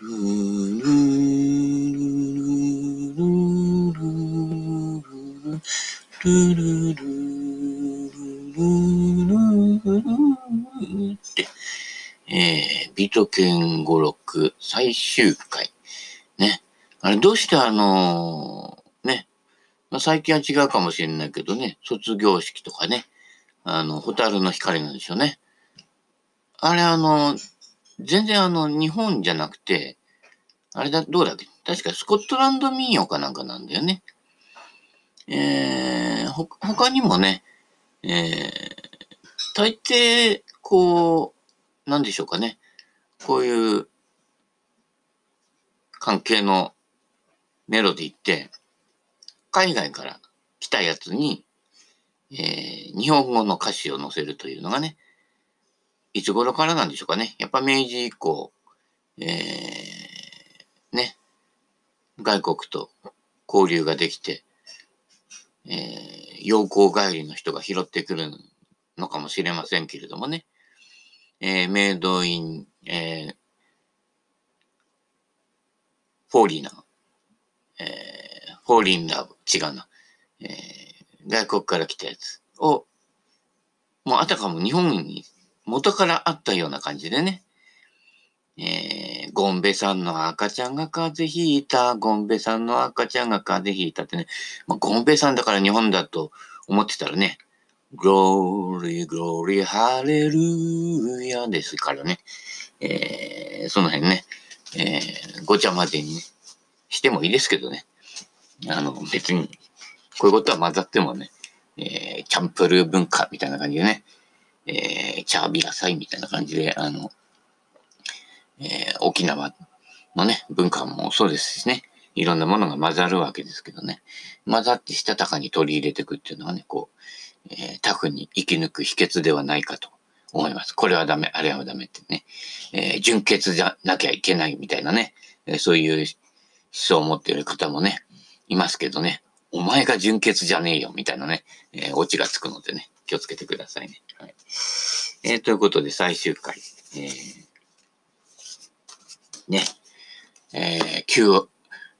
ってえー、ビート犬語録最終回。ね。あれ、どうしてあのー、ね。まあ、最近は違うかもしれないけどね、卒業式とかね、あの、ホタルの光なんでしょうね。あれ、あの、全然あの、日本じゃなくて、あれだ、どうだっけ？確かスコットランド民謡かなんかなんだよね。えー、ほ、他にもね、えー、大抵、こう、なんでしょうかね。こういう関係のメロディーって、海外から来たやつに、えー、日本語の歌詞を載せるというのがね、いつ頃からなんでしょうかね。やっぱ明治以降、えー、ね、外国と交流ができて、えー、洋行帰りの人が拾ってくるのかもしれませんけれどもね。えー、メイドイン、えー、フォーリーナ、えー、フォーリンラブ、違うな。えー、外国から来たやつを、もうあたかも日本に元からあったような感じでね。えー、ゴンベさんの赤ちゃんが風邪ひいた、ゴンベさんの赤ちゃんが風邪ひいたってね、まあ、ゴンベさんだから日本だと思ってたらね、グローリー、グローリー、ハレルーヤですからね、えー、その辺ね、えー、ごちゃ混ぜに、ね、してもいいですけどね、あの、別に、こういうことは混ざってもね、えー、チャンプルー文化みたいな感じでね、えー、チャービアサイみたいな感じで、あの、えー、沖縄のね、文化もそうですしね、いろんなものが混ざるわけですけどね、混ざってしたたかに取り入れていくっていうのはね、こう、えー、タフに生き抜く秘訣ではないかと思います。これはダメ、あれはダメってね、えー、純潔じゃなきゃいけないみたいなね、えー、そういう思想を持っている方もね、いますけどね、お前が純潔じゃねえよみたいなね、えー、オチがつくのでね、気をつけてくださいね。はい。えー、ということで最終回。えーね、えー、9、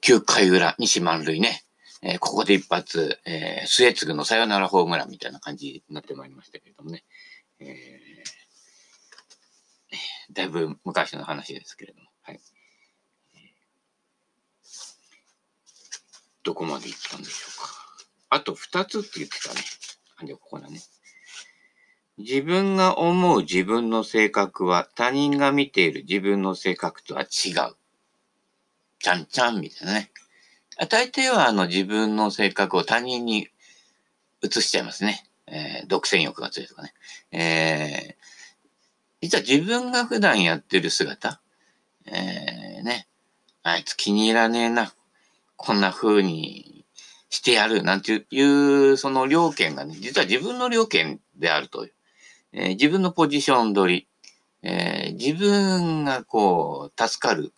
9回裏、西満塁ね、えー、ここで一発、えー、末継のサヨナラホームランみたいな感じになってまいりましたけれどもね、えー、だいぶ昔の話ですけれども、はい。どこまで行ったんでしょうか。あと2つって言ってたね。あ、じゃここだね。自分が思う自分の性格は他人が見ている自分の性格とは違う。ちゃんちゃんみたいなね。大抵はあの自分の性格を他人に移しちゃいますね。えー、独占欲が強いとかね。えー、実は自分が普段やってる姿、えー、ね、あいつ気に入らねえな。こんな風にしてやるなんていう、その両権がね、実は自分の両権であるという。えー、自分のポジション取り、えー、自分がこう、助かる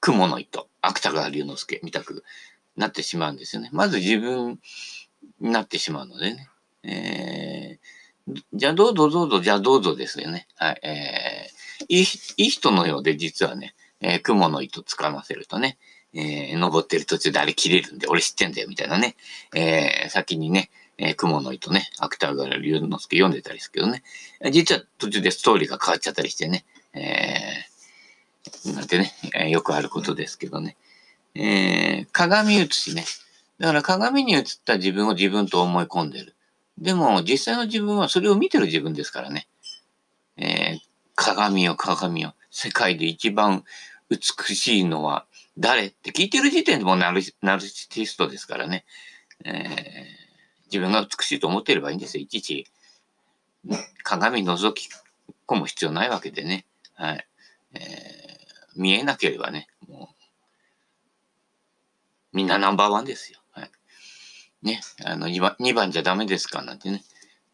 雲の糸、芥川龍之介みたくなってしまうんですよね。まず自分になってしまうのでね。えー、じゃあどうぞどうぞ、じゃあどうぞですよね。はい。えー、いいいい人のようで実はね、えー、雲の糸掴ませるとね、えー、登ってる途中であれ切れるんで、俺知ってんだよ、みたいなね。えー、先にね、えー、雲の糸ね、芥川龍之介読んでたりですけどね。実は途中でストーリーが変わっちゃったりしてね。えー、なんてね、え、よくあることですけどね。えー、鏡写しね。だから鏡に映った自分を自分と思い込んでる。でも、実際の自分はそれを見てる自分ですからね。えー、鏡よ、鏡よ。世界で一番美しいのは誰って聞いてる時点でもナルナルシストですからね。えー自分が美しいと思っていればいいんですよ。いちいち、鏡覗き込む必要ないわけでね。はい。えー、見えなければね、もう、みんなナンバーワンですよ。はい。ね、あの2番、2番じゃダメですかなんてね。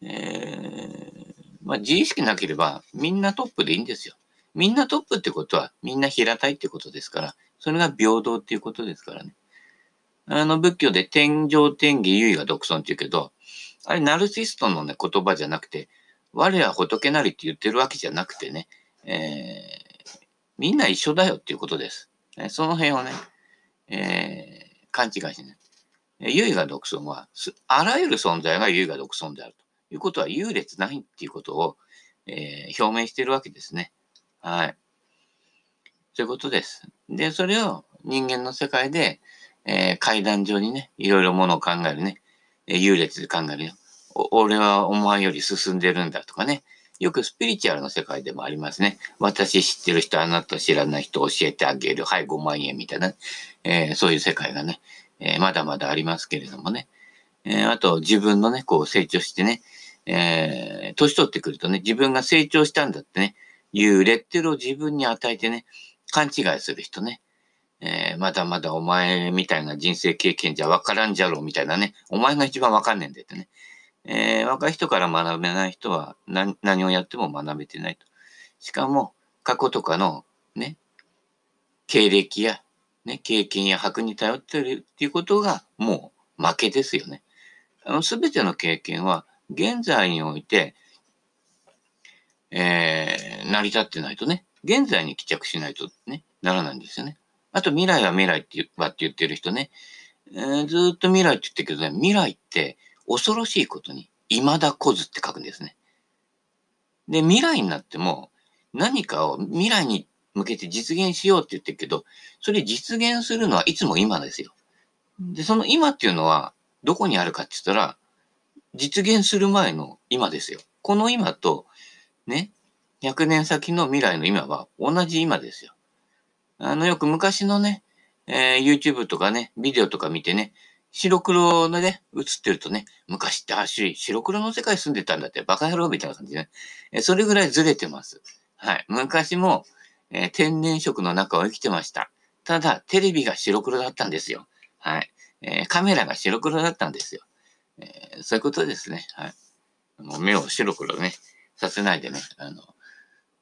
えー、まあ、自意識なければみんなトップでいいんですよ。みんなトップってことはみんな平たいってことですから、それが平等っていうことですからね。あの仏教で天上天下唯我独尊って言うけど、あれナルシストのね言葉じゃなくて、我は仏なりって言ってるわけじゃなくてね、えー、みんな一緒だよっていうことです。その辺をね、えー、勘違いしない。優雅独尊は、あらゆる存在が優雅独尊であるということは優劣ないっていうことを、えー、表明しているわけですね。はい。そういうことです。で、それを人間の世界で、えー、階段上にね、いろいろものを考えるね、えー、優劣で考えるよ。俺はお前より進んでるんだとかね。よくスピリチュアルの世界でもありますね。私知ってる人、あなた知らない人教えてあげる。はい、5万円みたいな、えー、そういう世界がね、えー、まだまだありますけれどもね。えー、あと、自分のね、こう成長してね、えー、年取ってくるとね、自分が成長したんだってね、いうレッテルを自分に与えてね、勘違いする人ね。えー、まだまだお前みたいな人生経験じゃわからんじゃろうみたいなね。お前が一番わかんねえんだよってね。えー、若い人から学べない人は何何をやっても学べてないと。しかも、過去とかのね、経歴や、ね、経験や箔に頼ってるっていうことがもう負けですよね。あの、すべての経験は現在において、えー、成り立ってないとね、現在に帰着しないとね、ならないんですよね。あと未来は未来ってはって言ってる人ね、えー、ずっと未来って言ってるけどね、未来って恐ろしいことに、未だ来ずって書くんですね。で、未来になっても、何かを未来に向けて実現しようって言ってるけど、それ実現するのはいつも今ですよ。で、その今っていうのは、どこにあるかって言ったら、実現する前の今ですよ。この今と、ね、100年先の未来の今は同じ今ですよ。あの、よく昔のね、えー、YouTube とかね、ビデオとか見てね、白黒のね、映ってるとね、昔ってあし、白黒の世界住んでたんだって、バカ野郎みたいな感じでね。えそれぐらいずれてます。はい。昔も、えー、天然色の中を生きてました。ただ、テレビが白黒だったんですよ。はい。えー、カメラが白黒だったんですよ。えー、そういうことですね。はい。もう目を白黒ね、させないでね、あの、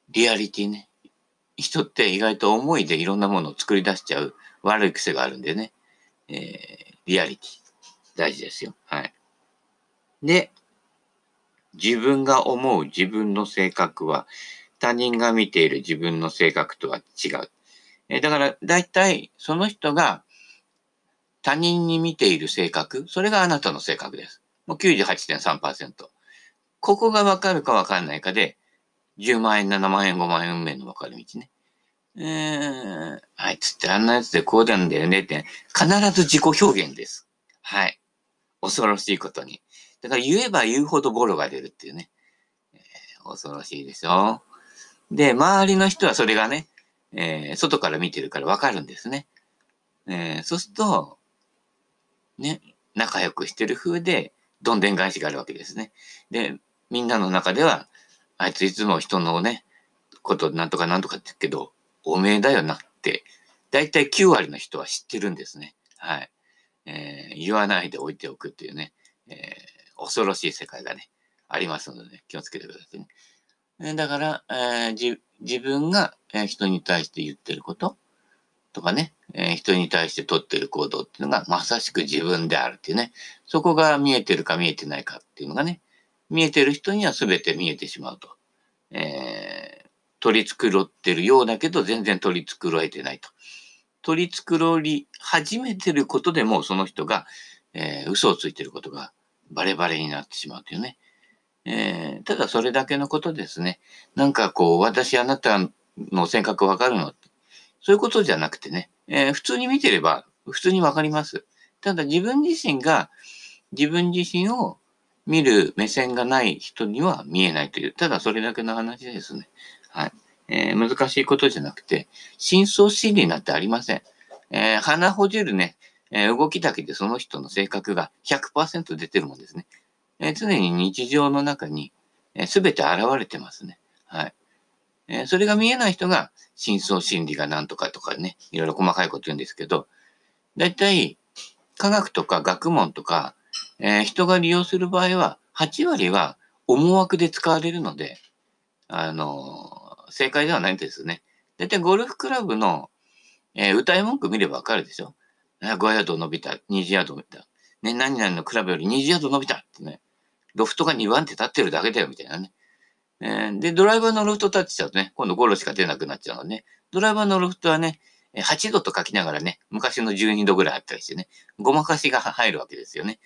リアリティね。人って意外と思いでいろんなものを作り出しちゃう悪い癖があるんでね。えーリアリティ。大事ですよ。はい。で、自分が思う自分の性格は他人が見ている自分の性格とは違う。えだから、大体その人が他人に見ている性格、それがあなたの性格です。もう98.3%。ここがわかるかわかんないかで、10万円、7万円、5万円運命の分かる道ね。えー、あいつってあんなやつでこうなんだよねって、必ず自己表現です。はい。恐ろしいことに。だから言えば言うほどボロが出るっていうね。えー、恐ろしいでしょ。で、周りの人はそれがね、えー、外から見てるからわかるんですね。えー、そうすると、ね、仲良くしてる風で、どんでん返しがあるわけですね。で、みんなの中では、あいついつも人のね、ことなんとかなんとかって言うけど、おめえだよなって、だいたい9割の人は知ってるんですね。はい。えー、言わないで置いておくっていうね、えー、恐ろしい世界がね、ありますので、ね、気をつけてくださいね。えだから、えー、自分が、え人に対して言ってることとかね、え人に対して取ってる行動っていうのがまさしく自分であるっていうね、そこが見えてるか見えてないかっていうのがね、見えてる人には全て見えてしまうと。え取り繕ってるようだけど、全然取り繕えてないと。取り繕り始めてることでも、その人が、えー、嘘をついてることがバレバレになってしまうというね。えー、ただそれだけのことですね。なんかこう、私あなたの性格わかるの？そういうことじゃなくてね、えー、普通に見てれば普通にわかります。ただ自分自身が自分自身を見る目線がない人には見えないという、ただそれだけの話ですね。はい。えー、難しいことじゃなくて、深層心理なんてありません。えー、鼻ほじるね、えー、動きだけでその人の性格が100%出てるもんですね。えー、常に日常の中に、えー、全て現れてますね。はい。えー、それが見えない人が、深層心理が何とかとかね、いろいろ細かいこと言うんですけど、だいたい科学とか学問とか、えー、人が利用する場合は、8割は思惑で使われるので、あの正解ではないんですね。大体ゴルフクラブの、えー、歌い文句見ればわかるでしょ。5ヤード伸びた、20ヤード伸びた。ね、何々のクラブより20ヤード伸びたってね。ロフトが2番手立ってるだけだよ、みたいなね。えー、で、ドライバーのロフトタッチしちゃうとね、今度5路しか出なくなっちゃうので、ね、ドライバーのロフトはね、8度と書きながらね、昔の12度ぐらいあったりしてね、ごまかしが入るわけですよね。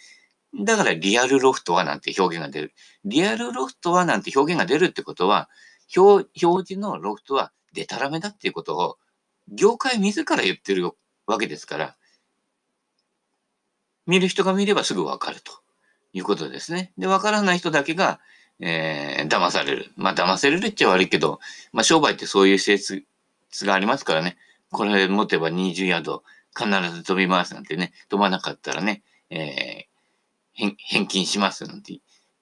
だからリアルロフトはなんて表現が出る。リアルロフトはなんて表現が出るってことは、表表示のロフトはデタラメだっていうことを、業界自ら言ってるわけですから、見る人が見ればすぐわかるということですね。で、わからない人だけが、えー、騙される。まあ、騙せれるっちゃ悪いけど、まあ、商売ってそういう性質がありますからね。これ持てば20ヤード必ず飛びますなんてね、飛ばなかったらね、えー、返金しますなんて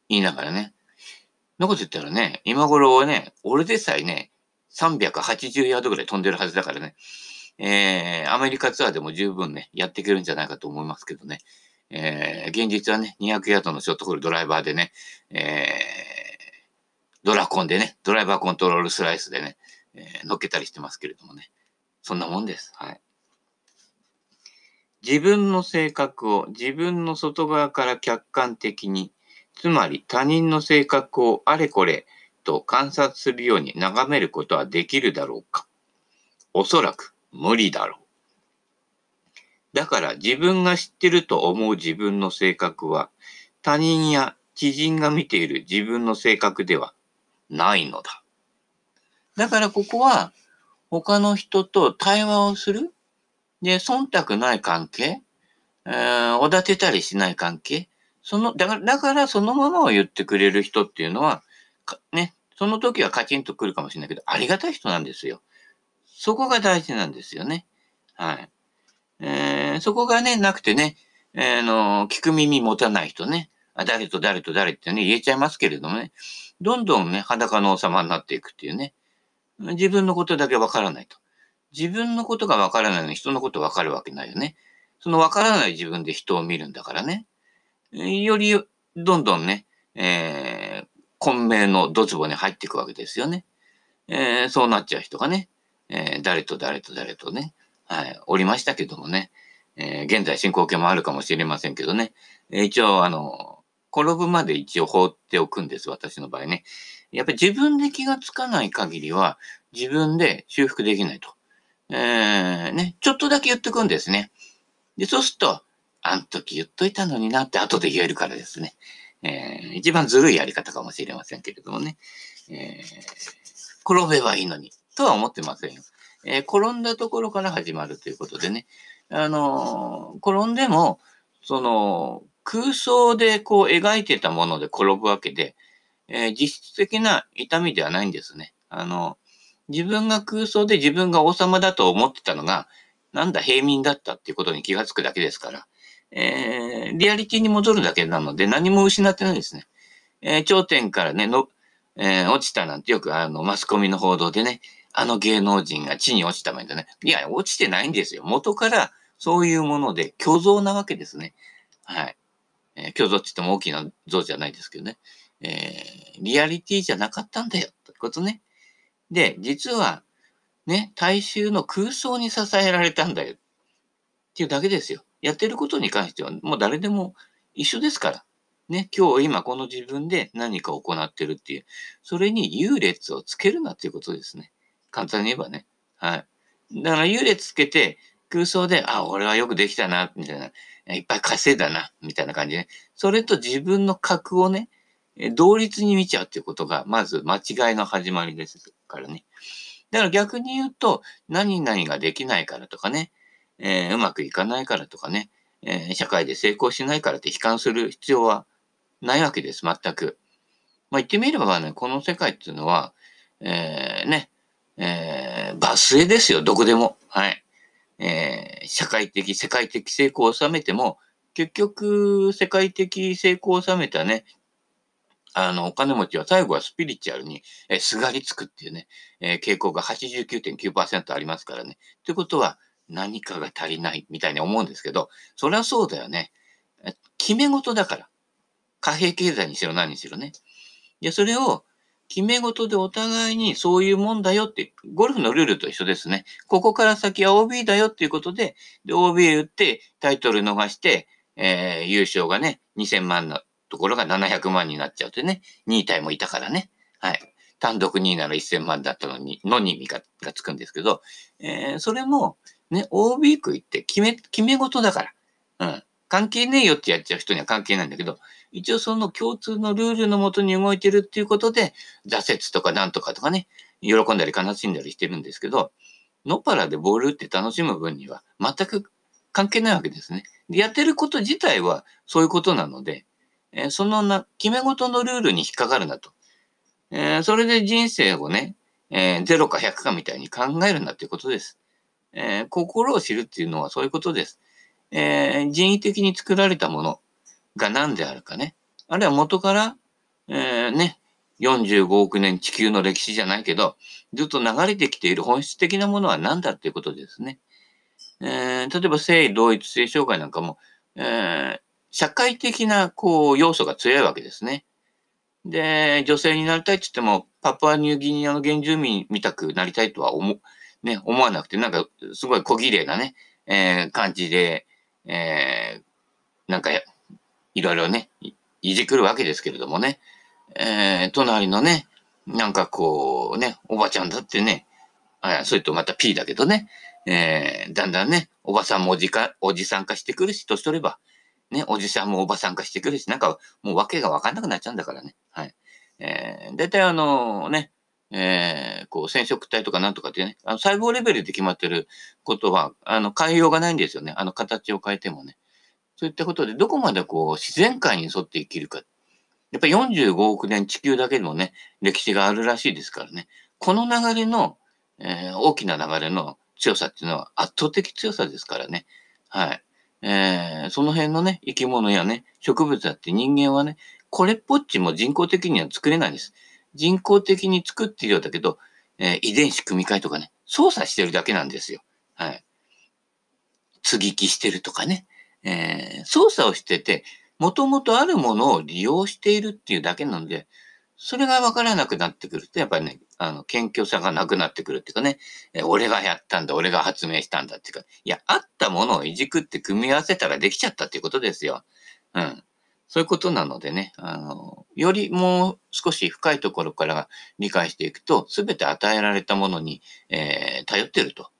言いながらね。なこと言ったらね、今頃はね、俺でさえね、380ヤードぐらい飛んでるはずだからね、えー、アメリカツアーでも十分ね、やっていけるんじゃないかと思いますけどね。えー、現実はね、200ヤードのショットホールドライバーでね、えー、ドラコンでね、ドライバーコントロールスライスでね、えー、乗っけたりしてますけれどもね。そんなもんです。はい。自分の性格を自分の外側から客観的に、つまり他人の性格をあれこれと観察するように眺めることはできるだろうかおそらく無理だろう。だから自分が知ってると思う自分の性格は他人や知人が見ている自分の性格ではないのだ。だからここは他の人と対話をするで、忖度ない関係、えー、おだてたりしない関係？その、だから、だからそのままを言ってくれる人っていうのは、ね、その時はカチンとくるかもしれないけど、ありがたい人なんですよ。そこが大事なんですよね。はい。えー、そこがね、なくてね、えー、の、聞く耳持たない人ね、あ誰と誰と誰ってね、言えちゃいますけれどもね、どんどんね、裸の王様になっていくっていうね、自分のことだけわからないと。自分のことがわからないのに人のことわかるわけないよね。そのわからない自分で人を見るんだからね。より、どんどんね、えー、混迷のドツボに入っていくわけですよね。えー、そうなっちゃう人がね、えー、誰と誰と誰とね、はい、おりましたけどもね、えー、現在進行形もあるかもしれませんけどね、え、一応、あの、転ぶまで一応放っておくんです、私の場合ね。やっぱり自分で気がつかない限りは、自分で修復できないと。えー、ね、ちょっとだけ言ってくんですね。で、そうすると、あん時言っといたのになって後で言えるからですね。えー、一番ずるいやり方かもしれませんけれどもね。えー、転べばいいのに、とは思ってませんよ。えー、転んだところから始まるということでね。あのー、転んでも、その、空想でこう描いてたもので転ぶわけで、えー、実質的な痛みではないんですね。あの、自分が空想で自分が王様だと思ってたのが、なんだ平民だったっていうことに気がつくだけですから、えー、リアリティに戻るだけなので何も失ってないですね。えー、頂点からね、の、えー、落ちたなんてよくあの、マスコミの報道でね、あの芸能人が地に落ちたみたいな。いや、落ちてないんですよ。元からそういうもので虚像なわけですね。はい。えー、虚像って言っても大きな像じゃないですけどね。えー、リアリティじゃなかったんだよ。ということね。で、実は、ね、大衆の空想に支えられたんだよ。っていうだけですよ。やってることに関しては、もう誰でも一緒ですから。ね、今日今この自分で何か行ってるっていう、それに優劣をつけるなっていうことですね。簡単に言えばね。はい。だから優劣つけて、空想で、あ、俺はよくできたな、みたいな。いっぱい稼いだな、みたいな感じで、ね。それと自分の格をね、同率に見ちゃうっていうことが、まず間違いの始まりですからね。だから逆に言うと、何々ができないからとかね、えー、うまくいかないからとかね、えー、社会で成功しないからって悲観する必要はないわけです、全く。まあ、言ってみればね、この世界っていうのは、えー、ね、えー、バスへですよ、どこでも。はい。えー、社会的、世界的成功を収めても、結局、世界的成功を収めたね、あの、お金持ちは最後はスピリチュアルに、え、すがりつくっていうね、え、傾向が89.9%ありますからね。ということは、何かが足りないみたいに思うんですけど、そりゃそうだよね。決め事だから。貨幣経済にしろ何にしろね。で、それを決め事でお互いにそういうもんだよって、ゴルフのルールと一緒ですね。ここから先は OB だよっていうことで、で OB 打ってタイトル逃して、えー、優勝がね、2000万のところが700万になっちゃうってね、2位タイもいたからね。はい。単独2位なら1000万だったのに、のに味ががつくんですけど、えー、それも、ね、OB 区行って決め、決め事だから。うん。関係ねえよってやっちゃう人には関係ないんだけど、一応その共通のルールのもとに動いてるっていうことで、挫折とかなんとかとかね、喜んだり悲しんだりしてるんですけど、のっぱらでボール打って楽しむ分には全く関係ないわけですね。でやってること自体はそういうことなので、え、そのな、決め事のルールに引っかかるなと。え、それで人生をね、えー、0か100かみたいに考えるんだっていうことです。えー、心を知るっていうのはそういうことです。えー、人為的に作られたものが何であるかね。あるいは元から、えー、ね、45億年地球の歴史じゃないけど、ずっと流れてきている本質的なものは何だっていうことですね。えー、例えば性同一性障害なんかも、えー、社会的なこう要素が強いわけですね。で、女性になりたいって言っても、パプアニューギニアの原住民みたくなりたいとは思,、ね、思わなくて、なんかすごい小綺麗なね、えー、感じで、えー、なんかいろいろね、いじくるわけですけれどもね、えー、隣のね、なんかこうね、おばちゃんだってね、あそれとまた P だけどね、えー、だんだんね、おばさんもおじか、おじさん化してくるし、年取れば、ね、おじさんもおばさん化してくるし、なんかもう訳がわかんなくなっちゃうんだからね。はい。えー、大体あのね、えー、こう、染色体とかなんとかってね、あの細胞レベルで決まってることは、あの、変えようがないんですよね。あの、形を変えてもね。そういったことで、どこまでこう、自然界に沿って生きるか。やっぱり45億年地球だけでもね、歴史があるらしいですからね。この流れの、えー、大きな流れの強さっていうのは圧倒的強さですからね。はい。えー、その辺のね、生き物やね、植物だって人間はね、これっぽっちも人工的には作れないんです。人工的に作っているようだけど、えー、遺伝子組み換えとかね、操作してるだけなんですよ。はい。接ぎ木してるとかね、えー、操作をしてて、もともとあるものを利用しているっていうだけなので、それが分からなくなってくると、やっぱりね、あの、謙虚さがなくなってくるっていうかね、え俺がやったんだ、俺が発明したんだっていうか、いや、あったものをいじくって組み合わせたらできちゃったっていうことですよ。うん。そういうことなのでね、あの、よりもう少し深いところから理解していくと、すべて与えられたものに、えー、頼ってると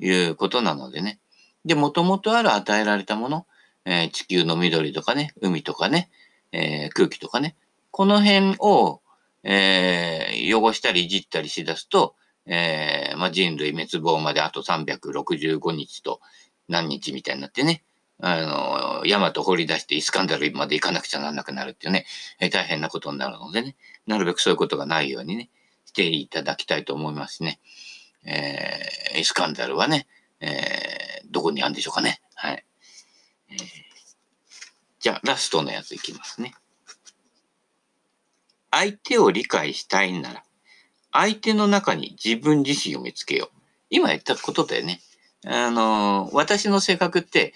いうことなのでね。で、もともとある与えられたもの、えー、地球の緑とかね、海とかね、えー、空気とかね、この辺を、えー、汚したりいじったりしだすと、えー、まあ、人類滅亡まであと365日と何日みたいになってね、あの、ヤマト掘り出してイスカンダルまで行かなくちゃならなくなるっていうね、えー、大変なことになるのでね、なるべくそういうことがないようにね、していただきたいと思いますね。えー、イスカンダルはね、えー、どこにあるんでしょうかね。はい。えー、じゃあ、ラストのやついきますね。相手を理解したいんなら、相手の中に自分自身を見つけよう。今言ったことだよね。あの、私の性格って、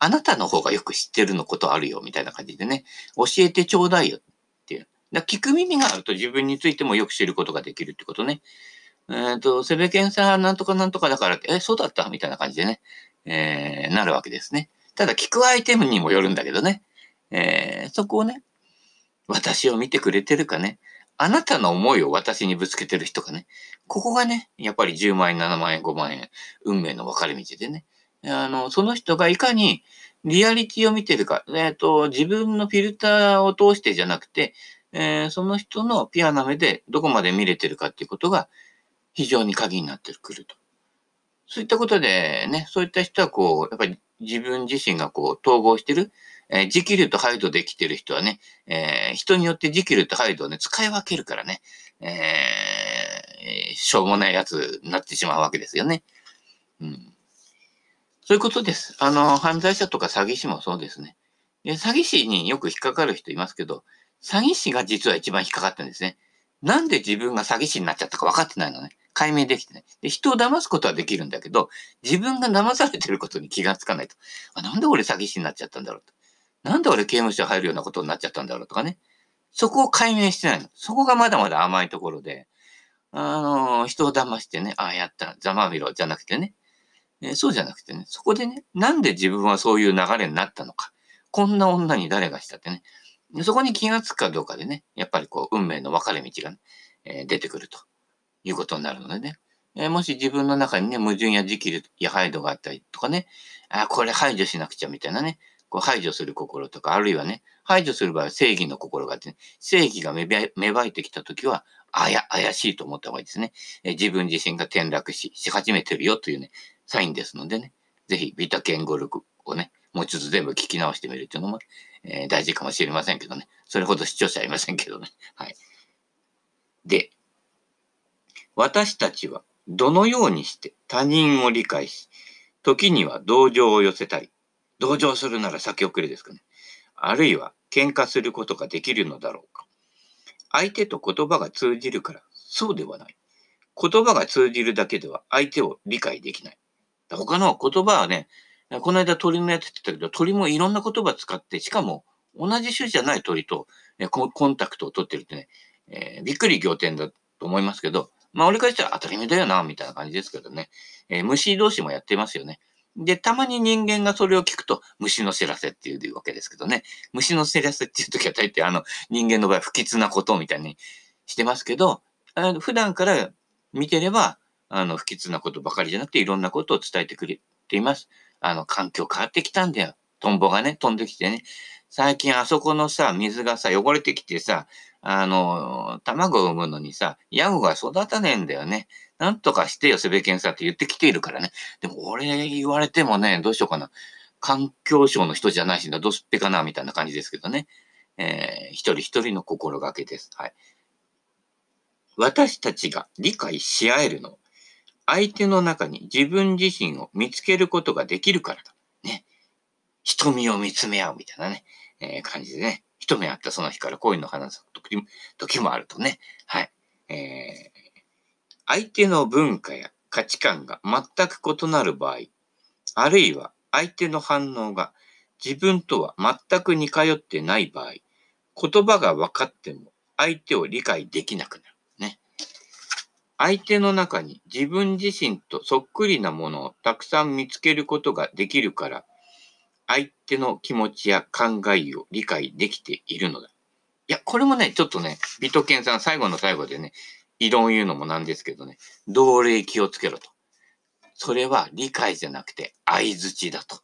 あなたの方がよく知ってるのことあるよ、みたいな感じでね、教えてちょうだいよっていう。だ聞く耳があると自分についてもよく知ることができるってことね。えっ、と、セベケンさんなんとかなんとかだからって、え、そうだった？みたいな感じでね、えー、なるわけですね。ただ聞くアイテムにもよるんだけどね。えー、そこをね、私を見てくれてるかね。あなたの思いを私にぶつけてる人かね。ここがね、やっぱり10万円、7万円、5万円、運命の分かれ道でね。あの、その人がいかにリアリティを見てるか、えっ、ー、と、自分のフィルターを通してじゃなくて、えー、その人のピアな目でどこまで見れてるかっていうことが非常に鍵になってくると。そういったことでね、そういった人はこう、やっぱり自分自身がこう統合してる、えー、ジキルとハイドできてる人はね、えー、人によってジキルとハイドをね、使い分けるからね、えー、しょうもないやつになってしまうわけですよね。うん。そういうことです。あの、犯罪者とか詐欺師もそうですね。で詐欺師によく引っかかる人いますけど、詐欺師が実は一番引っかかったんですね。なんで自分が詐欺師になっちゃったか分かってないのね。解明できてない。で、人を騙すことはできるんだけど、自分が騙されてることに気がつかないと。あ、なんで俺詐欺師になっちゃったんだろうと。なんで俺刑務所入るようなことになっちゃったんだろうとかね。そこを解明してないの。そこがまだまだ甘いところで、あの、人を騙してね、ああ、やった、ざまみろ、じゃなくてね、え、そうじゃなくてね、そこでね、なんで自分はそういう流れになったのか。こんな女に誰がしたってね、そこに気がつくかどうかでね、やっぱりこう、運命の分かれ道がね、えー、出てくるということになるのでね。えー、もし自分の中にね、矛盾や時期や配慮があったりとかね、あ、これ排除しなくちゃみたいなね、こう排除する心とか、あるいはね、排除する場合は正義の心があって、ね、正義が芽生えてきたときは、あや、怪しいと思った方がいいですね。え自分自身が転落し、し始めてるよというね、サインですのでね、ぜひビタケン語力をね、もうちょっと全部聞き直してみるっていうのも、えー、大事かもしれませんけどね。それほど視聴者はいませんけどね。はい。で、私たちはどのようにして他人を理解し、時には同情を寄せたり、同情するなら先送りですかね。あるいは喧嘩することができるのだろうか。相手と言葉が通じるから、そうではない。言葉が通じるだけでは相手を理解できない。他の言葉はね、この間鳥のやつって言ったけど、鳥もいろんな言葉使って、しかも同じ種じゃない鳥とコンタクトを取ってるってね、えー、びっくり仰天だと思いますけど、まあ俺からしたら当たり前だよな、みたいな感じですけどね。えー、虫同士もやってますよね。で、たまに人間がそれを聞くと、虫の知らせっていうわけですけどね。虫の知らせっていう時は大抵あの、人間の場合不吉なことみたいにしてますけど、あの普段から見てれば、あの、不吉なことばかりじゃなくて、いろんなことを伝えてくれています。あの、環境変わってきたんだよ。トンボがね、飛んできてね。最近あそこのさ、水がさ、汚れてきてさ、あの、卵を産むのにさ、ヤゴが育たねえんだよね。なんとかしてよ、セベケンさんって言ってきているからね。でも俺言われてもね、どうしようかな。環境省の人じゃないしな、どうすっぺかな、みたいな感じですけどね。えー、一人一人の心がけです。はい。私たちが理解し合えるの。相手の中に自分自身を見つけることができるからだ。ね。瞳を見つめ合うみたいなね、えー、感じでね。一目会ったその日から恋の話す時時もあるとね。はい。えー、相手の文化や価値観が全く異なる場合、あるいは相手の反応が自分とは全く似通ってない場合、言葉が分かっても相手を理解できなくなる。ね。相手の中に自分自身とそっくりなものをたくさん見つけることができるから、相手の気持ちや考えを理解できているのだ。いや、これもね、ちょっとね、ビトケンさん最後の最後でね、異論言うのもなんですけどね、同齢気をつけろと。それは理解じゃなくて相づちだと。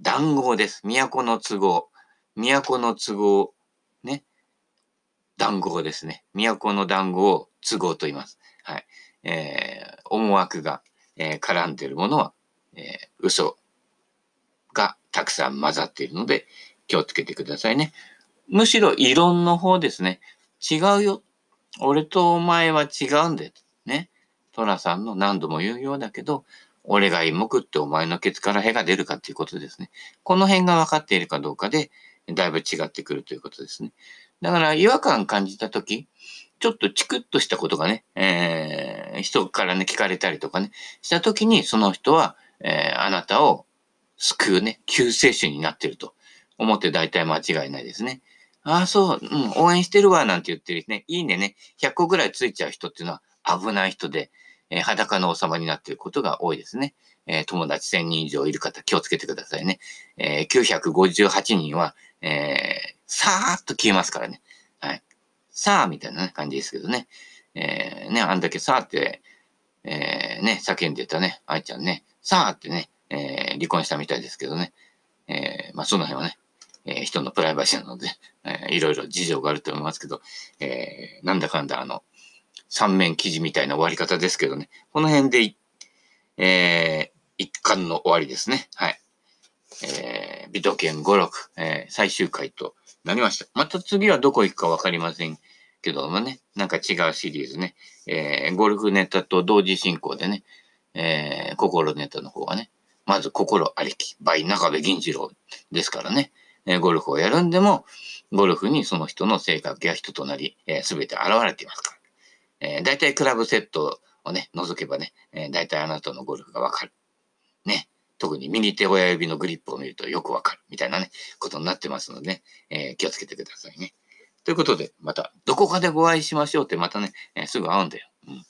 談合です。都の都合。都の都合。ね。談合ですね。都の談合を都合と言います。はい。えー、思惑が、えー、絡んでるものは、えー、嘘がたくさん混ざっているので気をつけてくださいね。むしろ異論の方ですね。違うよ。俺とお前は違うんだよ。ね。トラさんの何度も言うようだけど、俺が芋食ってお前のケツから屁が出るかっていうことですね。この辺が分かっているかどうかで、だいぶ違ってくるということですね。だから違和感感じたとき、ちょっとチクッとしたことがね、えー、人からね、聞かれたりとかね、したときに、その人は、えー、あなたを救うね、救世主になってると思って大体間違いないですね。ああ、そう、うん、応援してるわ、なんて言ってるね、いいねね、100個ぐらいついちゃう人っていうのは危ない人で、えー、裸の王様になってることが多いですね。えー、友達1000人以上いる方気をつけてくださいね。えー、958人は、えー、さーっと消えますからね。はい。さあ、みたいな、感じですけどね。えー、ね、あんだけさーって、えー、ね、叫んでたね、愛ちゃんね、さーってね、えー、離婚したみたいですけどね。えー、まあ、その辺はね、えー、人のプライバシーなので、えー、いろいろ事情があると思いますけど、えー、なんだかんだあの、三面記事みたいな終わり方ですけどね、この辺で、えー、一巻の終わりですね。はい。えー、美徳県5、6、えー、最終回となりました。また次はどこ行くかわかりませんけどもね、なんか違うシリーズね、えー、ゴルフネタと同時進行でね、えー、心ネタの方はね、まず心ありき、倍中部銀次郎ですからね、え、ゴルフをやるんでも、ゴルフにその人の性格や人となり、えー、全て現れていますから。えー、大体クラブセットをね、覗けばね、えー、大体あなたのゴルフがわかる。ね。特に右手親指のグリップを見るとよくわかる。みたいなね、ことになってますのでね、えー、気をつけてくださいね。ということで、また、どこかでご会いしましょうってまたね、えー、すぐ会うんだよ。うん